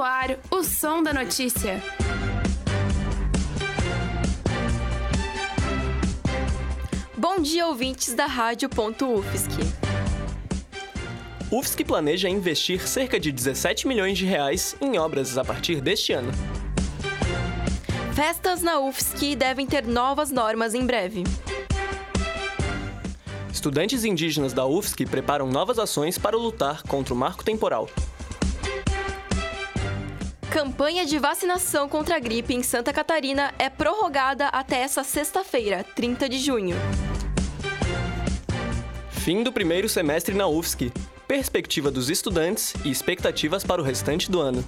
no ar o som da notícia. Bom dia, ouvintes da Rádio.UFSC. UFSC planeja investir cerca de 17 milhões de reais em obras a partir deste ano. Festas na UFSC devem ter novas normas em breve. Estudantes indígenas da UFSC preparam novas ações para lutar contra o marco temporal. Campanha de vacinação contra a gripe em Santa Catarina é prorrogada até essa sexta-feira, 30 de junho. Fim do primeiro semestre na UFSC. Perspectiva dos estudantes e expectativas para o restante do ano.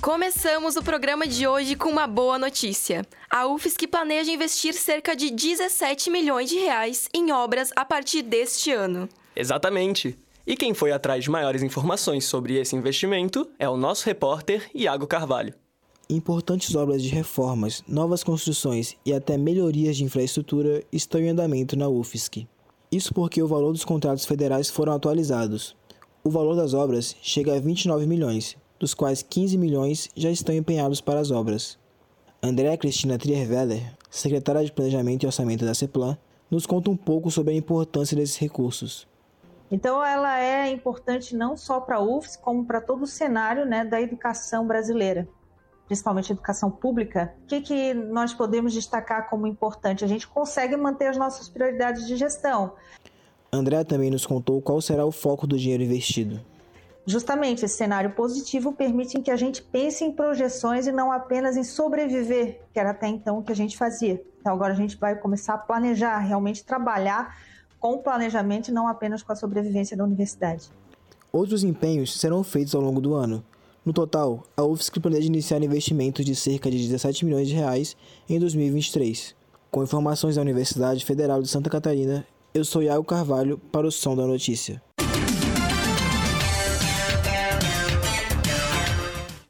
Começamos o programa de hoje com uma boa notícia. A UFSC planeja investir cerca de 17 milhões de reais em obras a partir deste ano. Exatamente. E quem foi atrás de maiores informações sobre esse investimento é o nosso repórter Iago Carvalho. Importantes obras de reformas, novas construções e até melhorias de infraestrutura estão em andamento na UFSC. Isso porque o valor dos contratos federais foram atualizados. O valor das obras chega a 29 milhões, dos quais 15 milhões já estão empenhados para as obras. Andréa Cristina Trierweller, secretária de Planejamento e Orçamento da CEPLAN, nos conta um pouco sobre a importância desses recursos. Então, ela é importante não só para a UFS, como para todo o cenário né, da educação brasileira, principalmente a educação pública. O que, que nós podemos destacar como importante? A gente consegue manter as nossas prioridades de gestão. André também nos contou qual será o foco do dinheiro investido. Justamente esse cenário positivo permite que a gente pense em projeções e não apenas em sobreviver, que era até então o que a gente fazia. Então agora a gente vai começar a planejar, realmente trabalhar com o planejamento e não apenas com a sobrevivência da universidade. Outros empenhos serão feitos ao longo do ano. No total, a UFSC planeja iniciar investimentos de cerca de 17 milhões de reais em 2023. Com informações da Universidade Federal de Santa Catarina, eu sou Iago Carvalho para o Som da Notícia.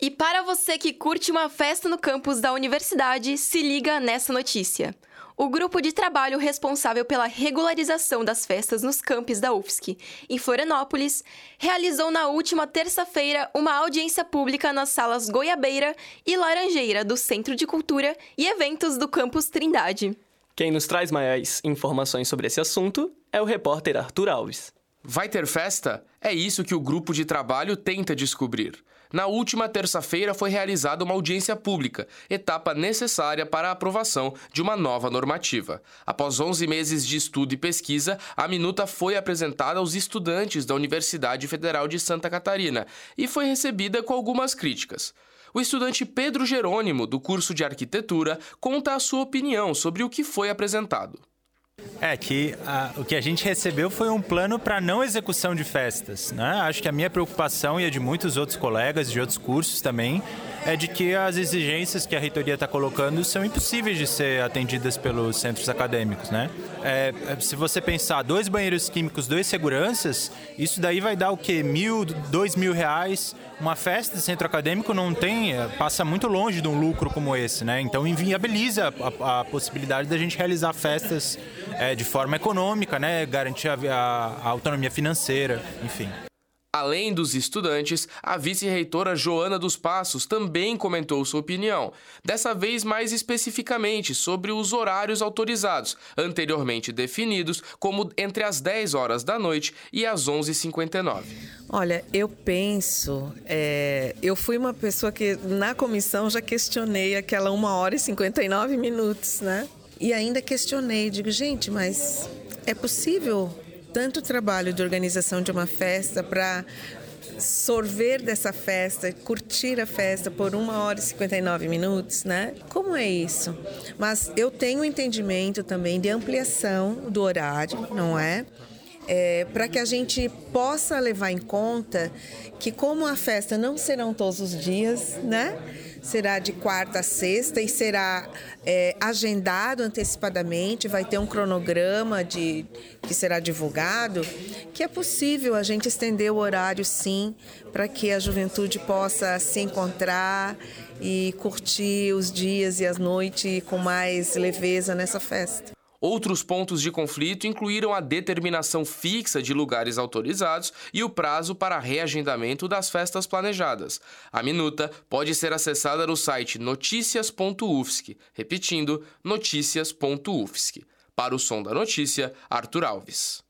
E para você que curte uma festa no campus da universidade, se liga nessa notícia. O grupo de trabalho responsável pela regularização das festas nos campos da UFSC, em Florianópolis, realizou na última terça-feira uma audiência pública nas salas Goiabeira e Laranjeira do Centro de Cultura e Eventos do campus Trindade. Quem nos traz maiores informações sobre esse assunto é o repórter Arthur Alves. Vai ter festa? É isso que o grupo de trabalho tenta descobrir. Na última terça-feira foi realizada uma audiência pública, etapa necessária para a aprovação de uma nova normativa. Após 11 meses de estudo e pesquisa, a minuta foi apresentada aos estudantes da Universidade Federal de Santa Catarina e foi recebida com algumas críticas. O estudante Pedro Jerônimo, do curso de arquitetura, conta a sua opinião sobre o que foi apresentado. É que a, o que a gente recebeu foi um plano para não execução de festas. Né? Acho que a minha preocupação e a de muitos outros colegas de outros cursos também é de que as exigências que a reitoria está colocando são impossíveis de ser atendidas pelos centros acadêmicos, né? É, é, se você pensar dois banheiros químicos, dois seguranças, isso daí vai dar o quê? Mil, dois mil reais. Uma festa de centro acadêmico não tem, é, passa muito longe de um lucro como esse, né? Então inviabiliza a, a possibilidade da gente realizar festas é, de forma econômica, né? Garantir a, a, a autonomia financeira, enfim. Além dos estudantes, a vice-reitora Joana dos Passos também comentou sua opinião, dessa vez mais especificamente sobre os horários autorizados, anteriormente definidos como entre as 10 horas da noite e as 11h59. Olha, eu penso, é, eu fui uma pessoa que na comissão já questionei aquela 1 hora e 59 minutos, né? E ainda questionei, digo, gente, mas é possível tanto trabalho de organização de uma festa para sorver dessa festa, curtir a festa por uma hora e 59 minutos, né? Como é isso? Mas eu tenho entendimento também de ampliação do horário, não é? é para que a gente possa levar em conta que como a festa não serão todos os dias, né? Será de quarta a sexta e será é, agendado antecipadamente, vai ter um cronograma de, que será divulgado, que é possível a gente estender o horário sim, para que a juventude possa se encontrar e curtir os dias e as noites com mais leveza nessa festa. Outros pontos de conflito incluíram a determinação fixa de lugares autorizados e o prazo para reagendamento das festas planejadas. A minuta pode ser acessada no site noticias.ufsc, repetindo, noticias.ufsc. Para o som da notícia, Arthur Alves.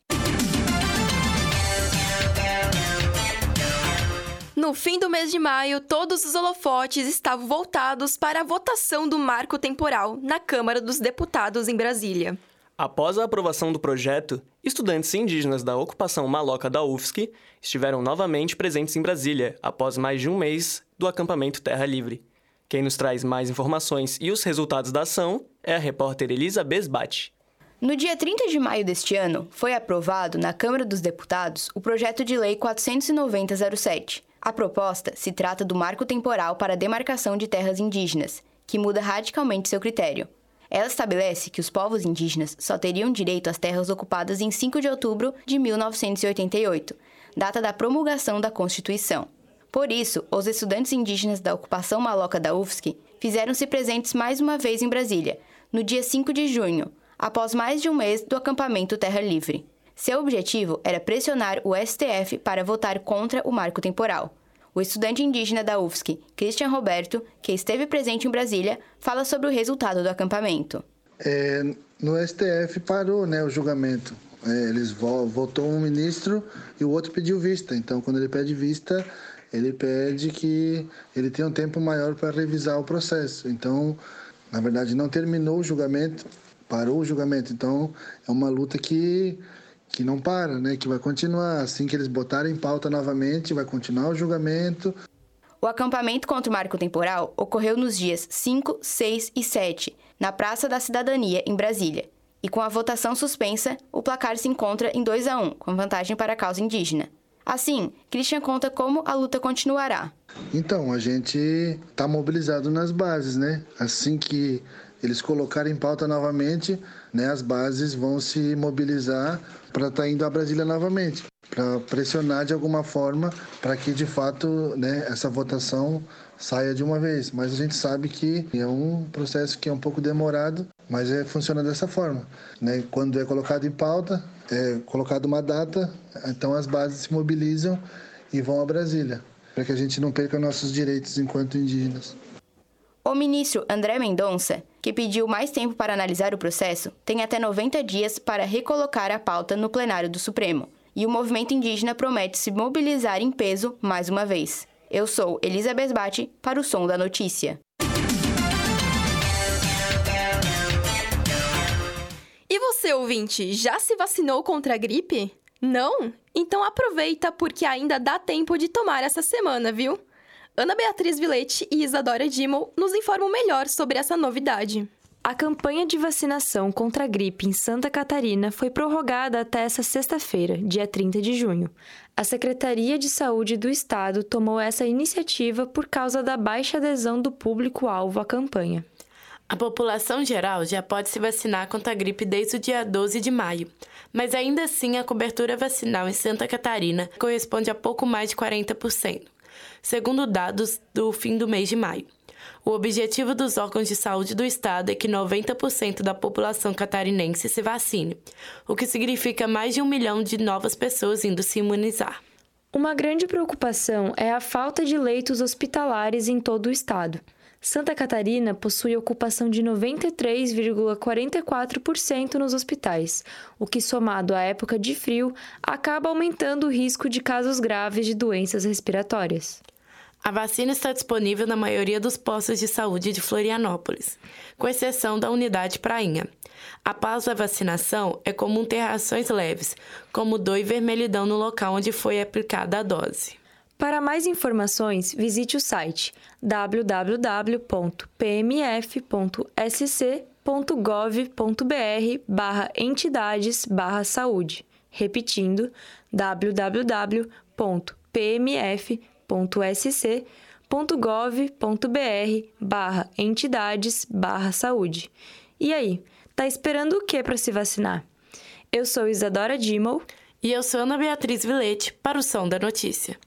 No fim do mês de maio, todos os holofotes estavam voltados para a votação do marco temporal na Câmara dos Deputados em Brasília. Após a aprovação do projeto, estudantes indígenas da ocupação maloca da UFSC estiveram novamente presentes em Brasília após mais de um mês do acampamento Terra Livre. Quem nos traz mais informações e os resultados da ação é a repórter Elisa Besbate. No dia 30 de maio deste ano, foi aprovado na Câmara dos Deputados o projeto de lei 49007, a proposta se trata do marco temporal para a demarcação de terras indígenas, que muda radicalmente seu critério. Ela estabelece que os povos indígenas só teriam direito às terras ocupadas em 5 de outubro de 1988, data da promulgação da Constituição. Por isso, os estudantes indígenas da ocupação maloca da UFSC fizeram-se presentes mais uma vez em Brasília, no dia 5 de junho, após mais de um mês do acampamento Terra Livre. Seu objetivo era pressionar o STF para votar contra o marco temporal. O estudante indígena da UFSC, Christian Roberto, que esteve presente em Brasília, fala sobre o resultado do acampamento. É, no STF parou né, o julgamento. É, eles votou um ministro e o outro pediu vista. Então, quando ele pede vista, ele pede que ele tenha um tempo maior para revisar o processo. Então, na verdade, não terminou o julgamento, parou o julgamento. Então, é uma luta que que não para, né? Que vai continuar. Assim que eles botarem em pauta novamente, vai continuar o julgamento. O acampamento contra o marco temporal ocorreu nos dias 5, 6 e 7, na Praça da Cidadania, em Brasília. E com a votação suspensa, o placar se encontra em 2 a 1, com vantagem para a causa indígena. Assim, Christian conta como a luta continuará. Então, a gente está mobilizado nas bases, né? Assim que eles colocarem em pauta novamente, né, as bases vão se mobilizar para estar tá indo a Brasília novamente, para pressionar de alguma forma para que de fato né, essa votação saia de uma vez. Mas a gente sabe que é um processo que é um pouco demorado, mas é, funciona dessa forma. Né? Quando é colocado em pauta, é colocada uma data, então as bases se mobilizam e vão a Brasília, para que a gente não perca nossos direitos enquanto indígenas. O ministro André Mendonça, que pediu mais tempo para analisar o processo, tem até 90 dias para recolocar a pauta no plenário do Supremo. E o movimento indígena promete se mobilizar em peso mais uma vez. Eu sou Elizabeth Bate para o Som da Notícia. E você, ouvinte, já se vacinou contra a gripe? Não? Então aproveita porque ainda dá tempo de tomar essa semana, viu? Ana Beatriz Vilete e Isadora Dimmel nos informam melhor sobre essa novidade. A campanha de vacinação contra a gripe em Santa Catarina foi prorrogada até essa sexta-feira, dia 30 de junho. A Secretaria de Saúde do Estado tomou essa iniciativa por causa da baixa adesão do público-alvo à campanha. A população geral já pode se vacinar contra a gripe desde o dia 12 de maio, mas ainda assim a cobertura vacinal em Santa Catarina corresponde a pouco mais de 40% segundo dados do fim do mês de maio. O objetivo dos órgãos de saúde do estado é que 90% da população catarinense se vacine, o que significa mais de um milhão de novas pessoas indo se imunizar. Uma grande preocupação é a falta de leitos hospitalares em todo o estado. Santa Catarina possui ocupação de 93,44% nos hospitais, o que, somado à época de frio, acaba aumentando o risco de casos graves de doenças respiratórias. A vacina está disponível na maioria dos postos de saúde de Florianópolis, com exceção da unidade Prainha. Após a vacinação, é comum ter reações leves, como dor e vermelhidão no local onde foi aplicada a dose. Para mais informações, visite o site www.pmf.sc.gov.br barra entidades barra saúde. Repetindo, www.pmf.sc.gov.br barra entidades barra saúde. E aí, tá esperando o que para se vacinar? Eu sou Isadora Dimmel. E eu sou Ana Beatriz Vilete, para o Som da Notícia.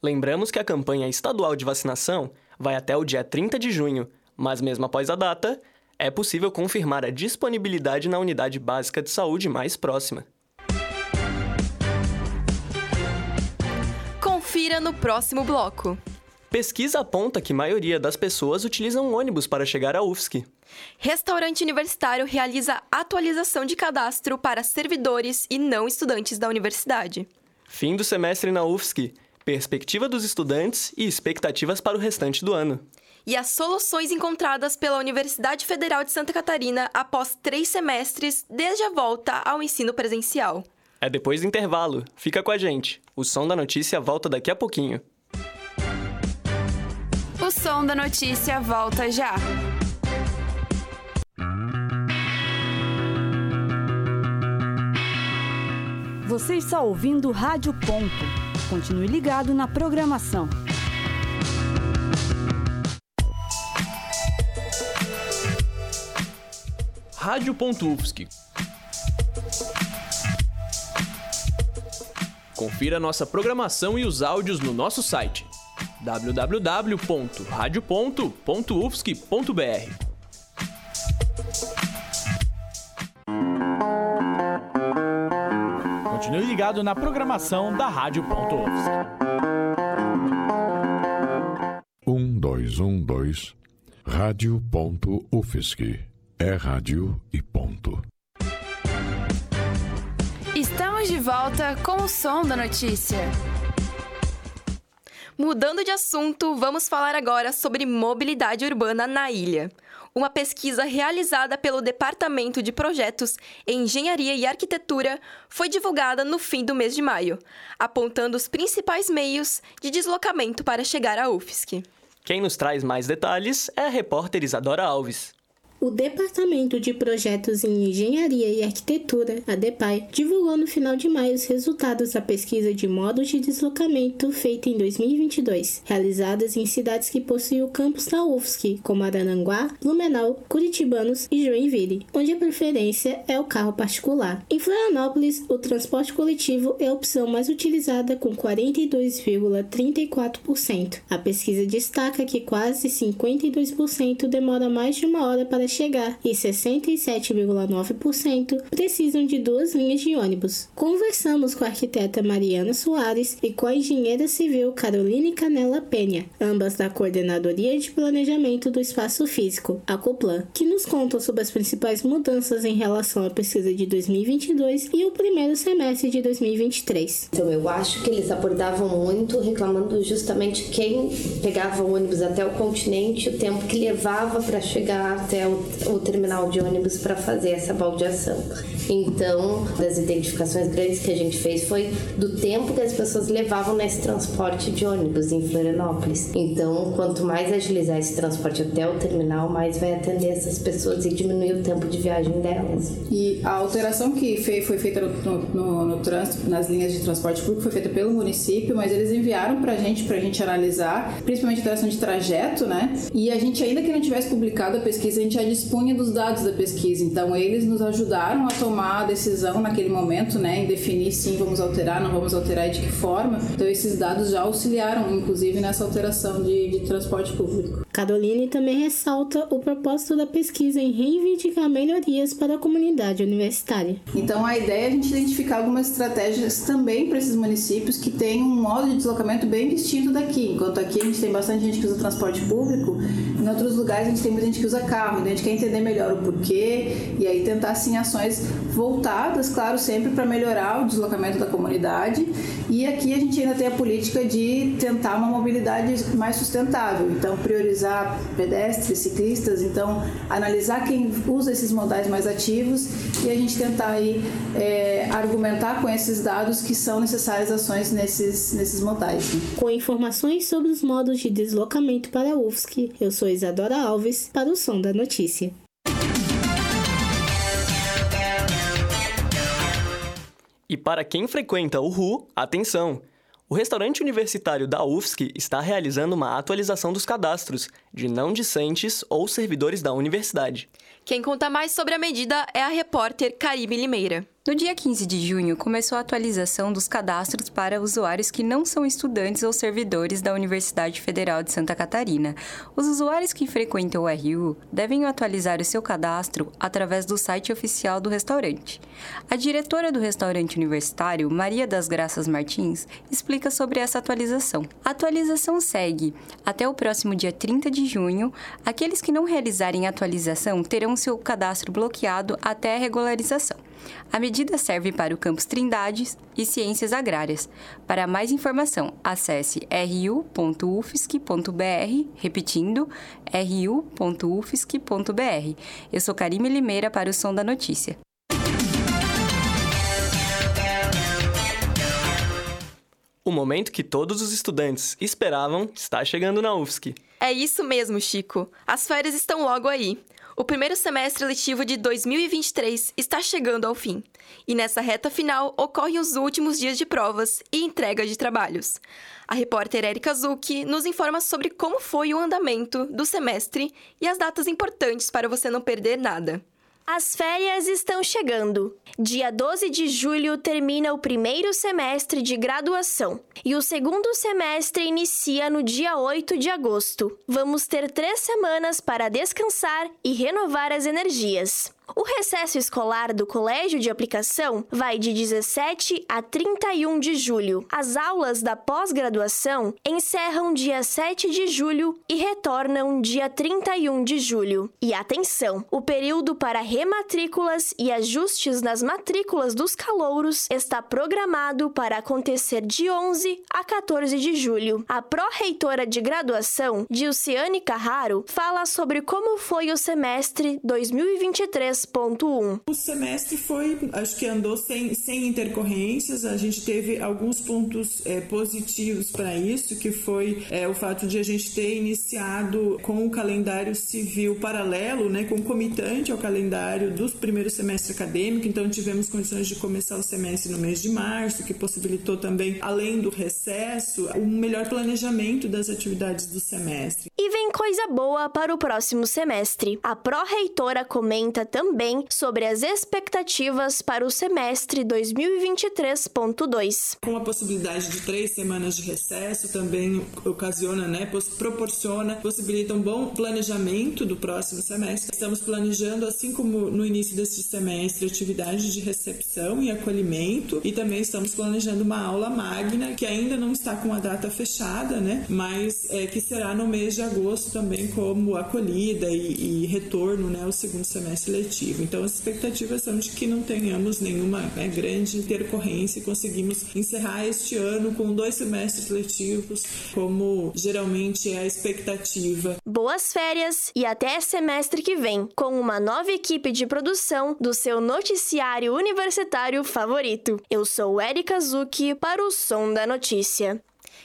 Lembramos que a campanha estadual de vacinação vai até o dia 30 de junho, mas mesmo após a data, é possível confirmar a disponibilidade na unidade básica de saúde mais próxima. Confira no próximo bloco. Pesquisa aponta que maioria das pessoas utilizam ônibus para chegar à UFSC. Restaurante Universitário realiza atualização de cadastro para servidores e não estudantes da universidade. Fim do semestre na UFSC, perspectiva dos estudantes e expectativas para o restante do ano. E as soluções encontradas pela Universidade Federal de Santa Catarina após três semestres desde a volta ao ensino presencial. É depois do intervalo. Fica com a gente. O som da notícia volta daqui a pouquinho. O som da notícia volta já. Você está ouvindo Rádio Ponto. Continue ligado na programação. Rádio Ufsc. Confira nossa programação e os áudios no nosso site www.radio.ufsc.br. Continue ligado na programação da Rádio Ufsc. Um, dois, um, dois. Rádio Ufsc. É rádio e ponto. De volta com o som da notícia. Mudando de assunto, vamos falar agora sobre mobilidade urbana na ilha. Uma pesquisa realizada pelo Departamento de Projetos, Engenharia e Arquitetura foi divulgada no fim do mês de maio, apontando os principais meios de deslocamento para chegar à UFSC. Quem nos traz mais detalhes é a repórter Isadora Alves. O Departamento de Projetos em Engenharia e Arquitetura, a DEPAI, divulgou no final de maio os resultados da pesquisa de modos de deslocamento feita em 2022, realizadas em cidades que possuem o campus da UFSC, como Arananguá, Blumenau, Curitibanos e Joinville, onde a preferência é o carro particular. Em Florianópolis, o transporte coletivo é a opção mais utilizada com 42,34%. A pesquisa destaca que quase 52% demora mais de uma hora para chegar e 67,9% precisam de duas linhas de ônibus. Conversamos com a arquiteta Mariana Soares e com a engenheira civil Caroline Canela Penha, ambas da Coordenadoria de Planejamento do Espaço Físico, a COPLAN, que nos contam sobre as principais mudanças em relação à pesquisa de 2022 e o primeiro semestre de 2023. Então, eu acho que eles abordavam muito reclamando justamente quem pegava o ônibus até o continente, o tempo que levava para chegar até o o terminal de ônibus para fazer essa baldeação. Então, das identificações grandes que a gente fez foi do tempo que as pessoas levavam nesse transporte de ônibus em Florianópolis. Então, quanto mais agilizar esse transporte até o terminal, mais vai atender essas pessoas e diminuir o tempo de viagem delas. E a alteração que foi feita no, no, no trânsito, nas linhas de transporte público, foi feita pelo município, mas eles enviaram para a gente, para a gente analisar, principalmente a alteração de trajeto, né? E a gente, ainda que não tivesse publicado a pesquisa, a gente dispunha dos dados da pesquisa. Então, eles nos ajudaram a tomar a decisão naquele momento, né, em definir sim, vamos alterar, não vamos alterar e de que forma. Então, esses dados já auxiliaram, inclusive, nessa alteração de, de transporte público. Caroline também ressalta o propósito da pesquisa em reivindicar melhorias para a comunidade universitária. Então, a ideia é a gente identificar algumas estratégias também para esses municípios que têm um modo de deslocamento bem distinto daqui. Enquanto aqui a gente tem bastante gente que usa transporte público, em outros lugares a gente tem muita gente que usa carro. Gente quer entender melhor o porquê e aí tentar, sim, ações voltadas, claro, sempre para melhorar o deslocamento da comunidade. E aqui a gente ainda tem a política de tentar uma mobilidade mais sustentável, então priorizar pedestres, ciclistas, então analisar quem usa esses modais mais ativos e a gente tentar aí é, argumentar com esses dados que são necessárias ações nesses, nesses modais. Né? Com informações sobre os modos de deslocamento para a UFSC, eu sou Isadora Alves para o Som da Notícia. E para quem frequenta o RU, atenção! O restaurante universitário da UFSC está realizando uma atualização dos cadastros de não discentes ou servidores da universidade. Quem conta mais sobre a medida é a repórter Caribe Limeira. No dia 15 de junho, começou a atualização dos cadastros para usuários que não são estudantes ou servidores da Universidade Federal de Santa Catarina. Os usuários que frequentam o RU devem atualizar o seu cadastro através do site oficial do restaurante. A diretora do restaurante universitário, Maria das Graças Martins, explica sobre essa atualização. A atualização segue. Até o próximo dia 30 de junho, aqueles que não realizarem a atualização terão seu cadastro bloqueado até a regularização. A medida serve para o campus Trindades e Ciências Agrárias. Para mais informação, acesse ru.ufsc.br, repetindo, ru.ufsc.br. Eu sou Karime Limeira para o Som da Notícia. O momento que todos os estudantes esperavam está chegando na UFSC. É isso mesmo, Chico. As férias estão logo aí. O primeiro semestre letivo de 2023 está chegando ao fim, e nessa reta final ocorrem os últimos dias de provas e entrega de trabalhos. A repórter Erika Zucchi nos informa sobre como foi o andamento do semestre e as datas importantes para você não perder nada. As férias estão chegando. Dia 12 de julho termina o primeiro semestre de graduação e o segundo semestre inicia no dia 8 de agosto. Vamos ter três semanas para descansar e renovar as energias. O recesso escolar do Colégio de Aplicação vai de 17 a 31 de julho. As aulas da pós-graduação encerram dia 7 de julho e retornam dia 31 de julho. E atenção, o período para rematrículas e ajustes nas matrículas dos calouros está programado para acontecer de 11 a 14 de julho. A pró-reitora de graduação, Dilciane Carraro, fala sobre como foi o semestre 2023 3.1. O semestre foi, acho que andou sem, sem intercorrências, a gente teve alguns pontos é, positivos para isso, que foi é, o fato de a gente ter iniciado com o calendário civil paralelo, né, concomitante ao calendário dos primeiros semestre acadêmico, então tivemos condições de começar o semestre no mês de março, que possibilitou também, além do recesso, um melhor planejamento das atividades do semestre. E vem coisa boa para o próximo semestre. A pró-reitora comenta também também sobre as expectativas para o semestre 2023.2. Com a possibilidade de três semanas de recesso, também ocasiona, né, proporciona, possibilita um bom planejamento do próximo semestre. Estamos planejando, assim como no início deste semestre, atividades de recepção e acolhimento, e também estamos planejando uma aula magna que ainda não está com a data fechada, né, mas é, que será no mês de agosto também como acolhida e, e retorno, né, ao segundo semestre letivo. Então, as expectativas são de que não tenhamos nenhuma né, grande intercorrência e conseguimos encerrar este ano com dois semestres letivos, como geralmente é a expectativa. Boas férias e até semestre que vem, com uma nova equipe de produção do seu noticiário universitário favorito. Eu sou Erika Zucchi para o Som da Notícia.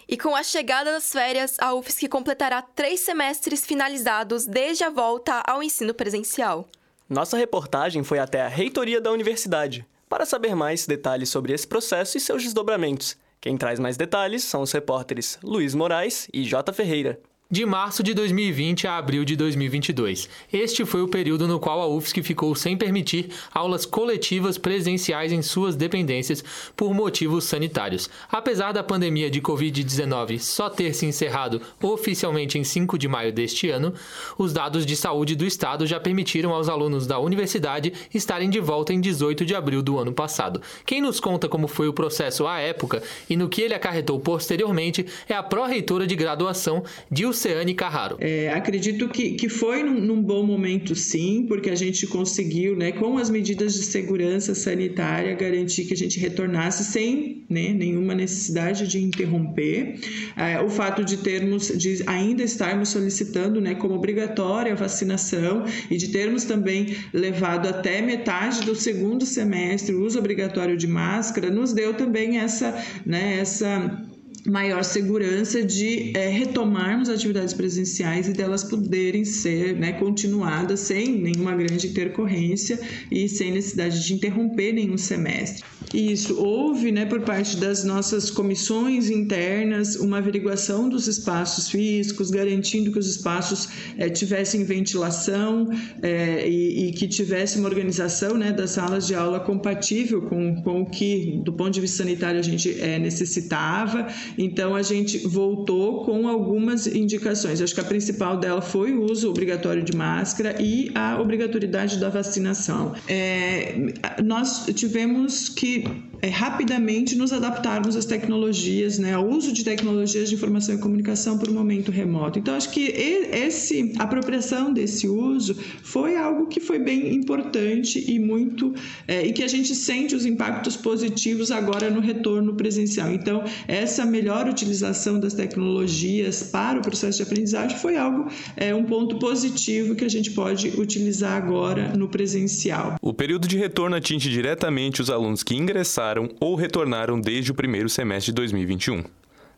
E com a chegada das férias, a UFSC completará três semestres finalizados desde a volta ao ensino presencial. Nossa reportagem foi até a reitoria da universidade para saber mais detalhes sobre esse processo e seus desdobramentos. Quem traz mais detalhes são os repórteres Luiz Moraes e J. Ferreira de março de 2020 a abril de 2022. Este foi o período no qual a UFSC ficou sem permitir aulas coletivas presenciais em suas dependências por motivos sanitários. Apesar da pandemia de Covid-19 só ter se encerrado oficialmente em 5 de maio deste ano, os dados de saúde do estado já permitiram aos alunos da universidade estarem de volta em 18 de abril do ano passado. Quem nos conta como foi o processo à época e no que ele acarretou posteriormente é a pró-reitora de graduação, Dilce Luciane Carraro. É, acredito que, que foi num, num, bom momento, sim, porque a gente conseguiu, né, com as medidas de segurança sanitária, garantir que a gente retornasse sem né, nenhuma necessidade de interromper. É, o fato de termos, de ainda estarmos solicitando, né, como obrigatória a vacinação e de termos também levado até metade do segundo semestre o uso obrigatório de máscara, nos deu também essa, né, essa maior segurança de é, retomarmos atividades presenciais e delas poderem ser né, continuadas sem nenhuma grande intercorrência e sem necessidade de interromper nenhum semestre. Isso, houve né, por parte das nossas comissões internas uma averiguação dos espaços físicos, garantindo que os espaços é, tivessem ventilação é, e, e, que tivesse uma organização né, das salas de aula compatível com, com o que, do ponto de vista sanitário, a gente é, necessitava então a gente voltou com algumas indicações. Acho que a principal dela foi o uso obrigatório de máscara e a obrigatoriedade da vacinação. É, nós tivemos que é, rapidamente nos adaptarmos às tecnologias, né, ao uso de tecnologias de informação e comunicação por um momento remoto. Então acho que esse apropriação desse uso foi algo que foi bem importante e muito é, e que a gente sente os impactos positivos agora no retorno presencial. Então essa melhor utilização das tecnologias para o processo de aprendizagem foi algo, é, um ponto positivo que a gente pode utilizar agora no presencial. O período de retorno atinge diretamente os alunos que ingressaram ou retornaram desde o primeiro semestre de 2021.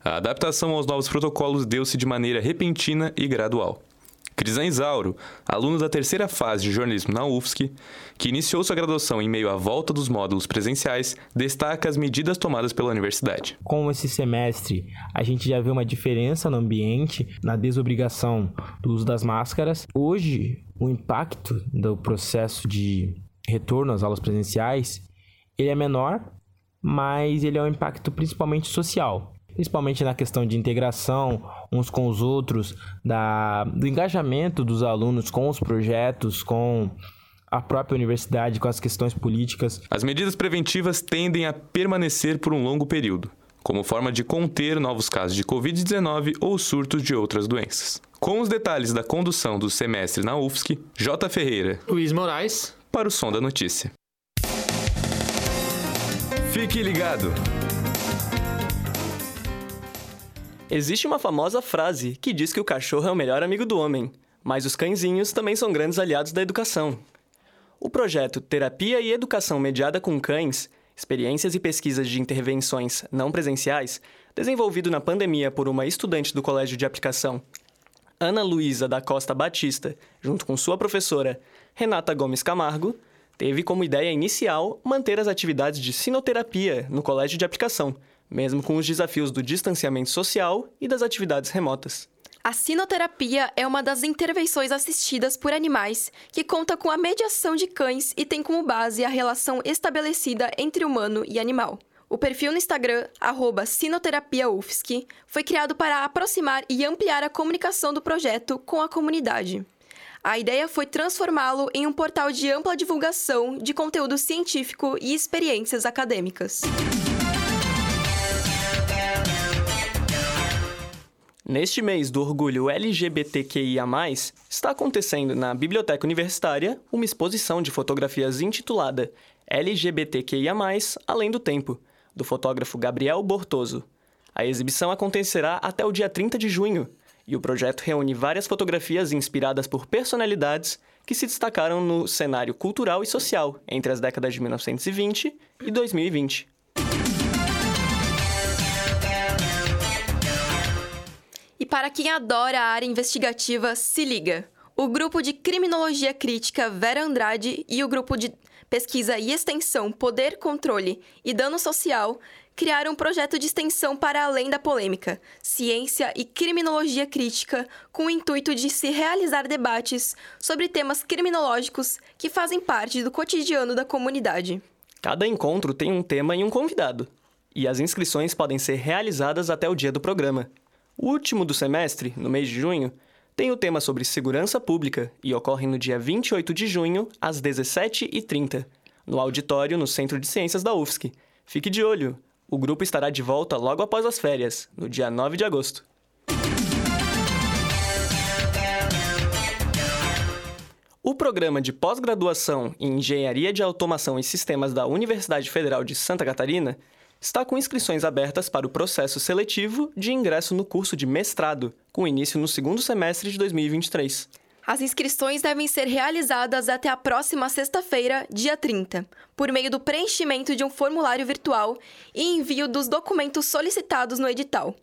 A adaptação aos novos protocolos deu-se de maneira repentina e gradual. Crisan Isauro, aluno da terceira fase de jornalismo na UFSC, que iniciou sua graduação em meio à volta dos módulos presenciais, destaca as medidas tomadas pela universidade. Com esse semestre, a gente já vê uma diferença no ambiente, na desobrigação do uso das máscaras. Hoje, o impacto do processo de retorno às aulas presenciais, ele é menor, mas ele é um impacto principalmente social principalmente na questão de integração uns com os outros, da, do engajamento dos alunos com os projetos, com a própria universidade, com as questões políticas. As medidas preventivas tendem a permanecer por um longo período, como forma de conter novos casos de Covid-19 ou surtos de outras doenças. Com os detalhes da condução do semestre na UFSC, J. Ferreira, Luiz Moraes, para o Som da Notícia. Fique ligado! Existe uma famosa frase que diz que o cachorro é o melhor amigo do homem, mas os cãezinhos também são grandes aliados da educação. O projeto Terapia e Educação Mediada com Cães, experiências e pesquisas de intervenções não presenciais, desenvolvido na pandemia por uma estudante do Colégio de Aplicação, Ana Luísa da Costa Batista, junto com sua professora, Renata Gomes Camargo, teve como ideia inicial manter as atividades de sinoterapia no Colégio de Aplicação, mesmo com os desafios do distanciamento social e das atividades remotas. A sinoterapia é uma das intervenções assistidas por animais que conta com a mediação de cães e tem como base a relação estabelecida entre humano e animal. O perfil no Instagram, sinoterapiaufsc, foi criado para aproximar e ampliar a comunicação do projeto com a comunidade. A ideia foi transformá-lo em um portal de ampla divulgação de conteúdo científico e experiências acadêmicas. Neste mês do orgulho LGBTQIA, está acontecendo na Biblioteca Universitária uma exposição de fotografias intitulada LGBTQIA, Além do Tempo, do fotógrafo Gabriel Bortoso. A exibição acontecerá até o dia 30 de junho e o projeto reúne várias fotografias inspiradas por personalidades que se destacaram no cenário cultural e social entre as décadas de 1920 e 2020. E para quem adora a área investigativa, se liga! O grupo de Criminologia Crítica Vera Andrade e o grupo de Pesquisa e Extensão Poder, Controle e Dano Social criaram um projeto de extensão para além da polêmica, ciência e criminologia crítica, com o intuito de se realizar debates sobre temas criminológicos que fazem parte do cotidiano da comunidade. Cada encontro tem um tema e um convidado, e as inscrições podem ser realizadas até o dia do programa. O último do semestre, no mês de junho, tem o tema sobre segurança pública e ocorre no dia 28 de junho, às 17h30, no auditório no Centro de Ciências da UFSC. Fique de olho! O grupo estará de volta logo após as férias, no dia 9 de agosto. O programa de pós-graduação em Engenharia de Automação e Sistemas da Universidade Federal de Santa Catarina está com inscrições abertas para o processo seletivo de ingresso no curso de mestrado, com início no segundo semestre de 2023. As inscrições devem ser realizadas até a próxima sexta-feira, dia 30, por meio do preenchimento de um formulário virtual e envio dos documentos solicitados no edital.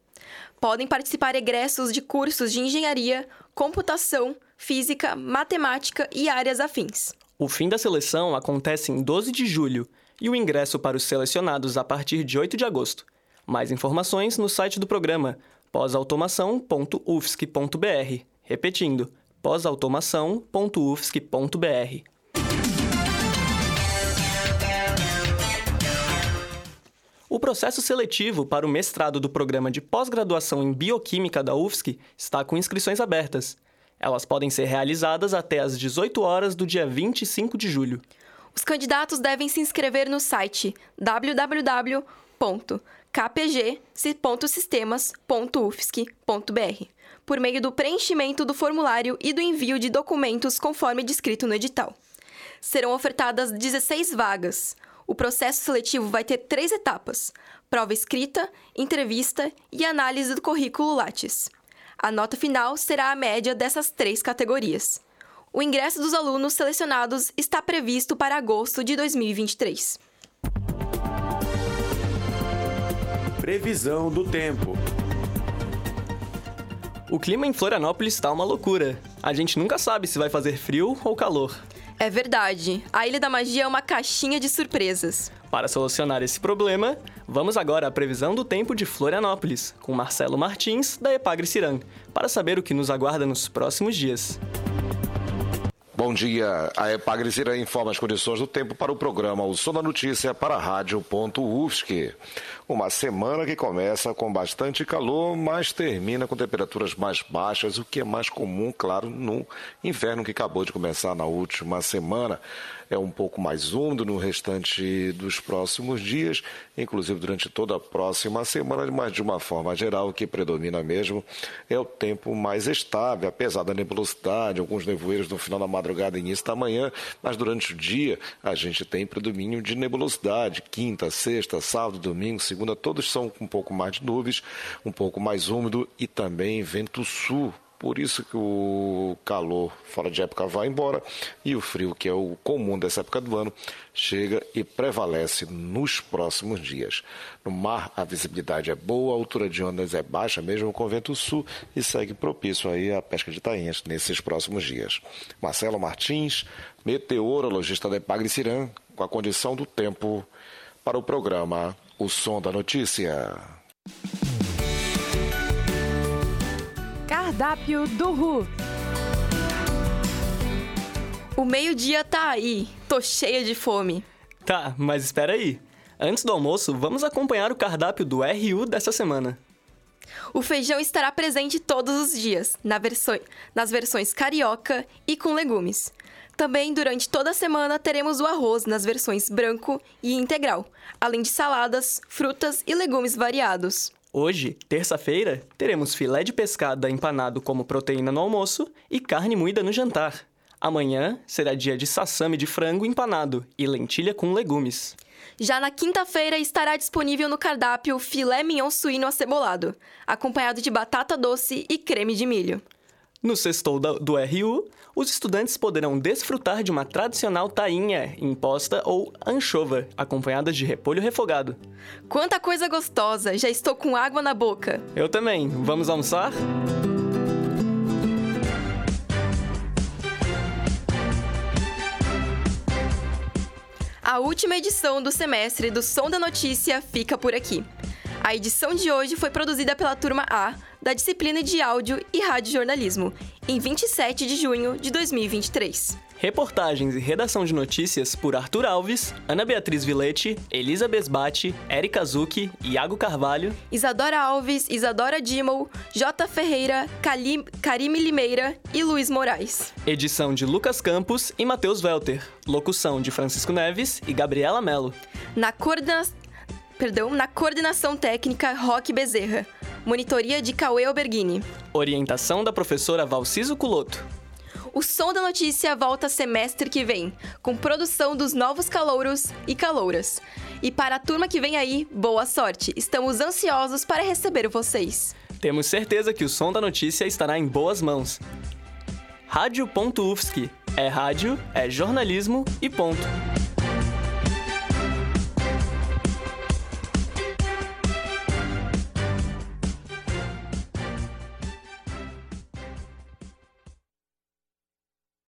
Podem participar egressos de cursos de engenharia, computação, física, matemática e áreas afins. O fim da seleção acontece em 12 de julho e o ingresso para os selecionados a partir de 8 de agosto. Mais informações no site do programa pós-automação.ufsc.br. Repetindo, pós-automação.ufsc.br. O processo seletivo para o mestrado do programa de pós-graduação em Bioquímica da UFSC está com inscrições abertas. Elas podem ser realizadas até às 18 horas do dia 25 de julho. Os candidatos devem se inscrever no site www.kpg.sistemas.ufsc.br por meio do preenchimento do formulário e do envio de documentos conforme descrito no edital. Serão ofertadas 16 vagas. O processo seletivo vai ter três etapas: prova escrita, entrevista e análise do currículo Lattes. A nota final será a média dessas três categorias. O ingresso dos alunos selecionados está previsto para agosto de 2023. Previsão do tempo. O clima em Florianópolis está uma loucura. A gente nunca sabe se vai fazer frio ou calor. É verdade. A Ilha da Magia é uma caixinha de surpresas. Para solucionar esse problema, vamos agora à previsão do tempo de Florianópolis, com Marcelo Martins, da Epagre Ciran, para saber o que nos aguarda nos próximos dias. Bom dia. A Epagre Ciran informa as condições do tempo para o programa O Som da Notícia para a Rádio.UFSC. Uma semana que começa com bastante calor, mas termina com temperaturas mais baixas, o que é mais comum, claro, no inverno que acabou de começar na última semana. É um pouco mais úmido no restante dos próximos dias, inclusive durante toda a próxima semana, mas de uma forma geral, o que predomina mesmo é o tempo mais estável, apesar da nebulosidade, alguns nevoeiros no final da madrugada e início da manhã, mas durante o dia a gente tem predomínio de nebulosidade, quinta, sexta, sábado, domingo, segunda, todos são com um pouco mais de nuvens, um pouco mais úmido e também vento sul. Por isso que o calor fora de época vai embora e o frio, que é o comum dessa época do ano, chega e prevalece nos próximos dias. No mar, a visibilidade é boa, a altura de ondas é baixa, mesmo com vento sul, e segue propício aí a pesca de tainhas nesses próximos dias. Marcelo Martins, meteorologista da Epagre com a condição do tempo para o programa O Som da Notícia. Cardápio do Ru. O meio-dia tá aí. Tô cheia de fome. Tá, mas espera aí. Antes do almoço, vamos acompanhar o cardápio do RU dessa semana. O feijão estará presente todos os dias, na versão, nas versões carioca e com legumes. Também, durante toda a semana, teremos o arroz nas versões branco e integral, além de saladas, frutas e legumes variados. Hoje, terça-feira, teremos filé de pescada empanado como proteína no almoço e carne moída no jantar. Amanhã será dia de sassame de frango empanado e lentilha com legumes. Já na quinta-feira estará disponível no cardápio filé mignon suíno acebolado, acompanhado de batata doce e creme de milho. No sextou do RU, os estudantes poderão desfrutar de uma tradicional tainha imposta ou anchova, acompanhada de repolho refogado. Quanta coisa gostosa! Já estou com água na boca. Eu também. Vamos almoçar? A última edição do semestre do Som da Notícia fica por aqui. A edição de hoje foi produzida pela turma A da disciplina de Áudio e Rádio Jornalismo, em 27 de junho de 2023. Reportagens e redação de notícias por Arthur Alves, Ana Beatriz Vilete, Elisa Besbate, Erika Zucchi, Iago Carvalho, Isadora Alves, Isadora Dimol, J. Ferreira, Kalim, Karime Limeira e Luiz Moraes. Edição de Lucas Campos e Matheus Welter. Locução de Francisco Neves e Gabriela Mello. Na coordenação perdão, na coordenação técnica Roque Bezerra. Monitoria de Cauê Alberghini. Orientação da professora Valciso Culoto. O Som da Notícia volta semestre que vem, com produção dos novos calouros e calouras. E para a turma que vem aí, boa sorte! Estamos ansiosos para receber vocês. Temos certeza que o Som da Notícia estará em boas mãos. Rádio.UFSC. É rádio, é jornalismo e ponto.